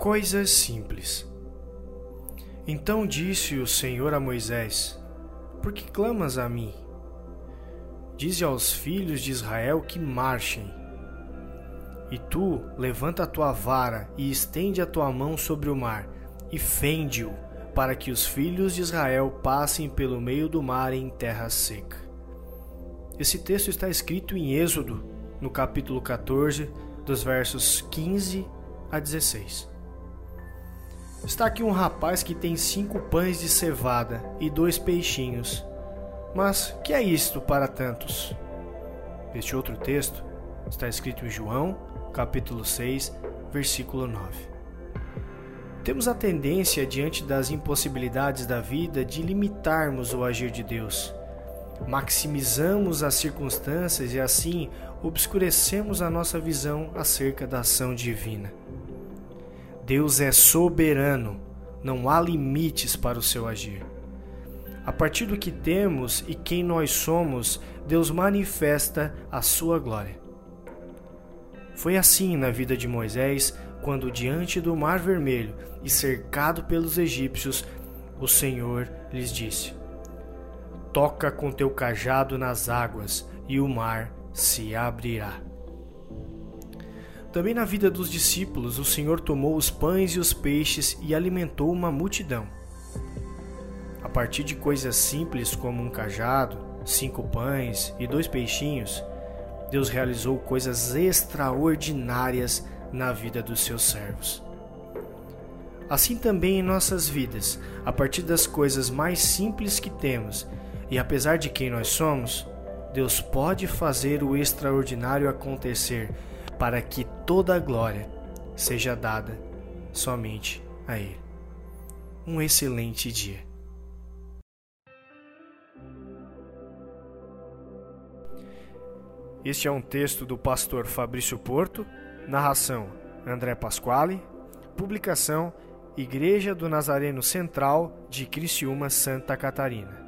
Coisas simples. Então disse o Senhor a Moisés: Por que clamas a mim? Dize aos filhos de Israel que marchem. E tu levanta a tua vara e estende a tua mão sobre o mar, e fende-o, para que os filhos de Israel passem pelo meio do mar em terra seca. Esse texto está escrito em Êxodo, no capítulo 14, dos versos 15 a 16. Está aqui um rapaz que tem cinco pães de cevada e dois peixinhos. Mas que é isto para tantos? Este outro texto está escrito em João, capítulo 6, versículo 9. Temos a tendência, diante das impossibilidades da vida, de limitarmos o agir de Deus. Maximizamos as circunstâncias e assim obscurecemos a nossa visão acerca da ação divina. Deus é soberano, não há limites para o seu agir. A partir do que temos e quem nós somos, Deus manifesta a sua glória. Foi assim na vida de Moisés, quando diante do Mar Vermelho e cercado pelos egípcios, o Senhor lhes disse: Toca com teu cajado nas águas, e o mar se abrirá. Também na vida dos discípulos, o Senhor tomou os pães e os peixes e alimentou uma multidão. A partir de coisas simples como um cajado, cinco pães e dois peixinhos, Deus realizou coisas extraordinárias na vida dos seus servos. Assim também em nossas vidas, a partir das coisas mais simples que temos e apesar de quem nós somos, Deus pode fazer o extraordinário acontecer para que toda a glória seja dada somente a Ele. Um excelente dia. Este é um texto do pastor Fabrício Porto, narração André Pasquale, publicação Igreja do Nazareno Central de Criciúma, Santa Catarina.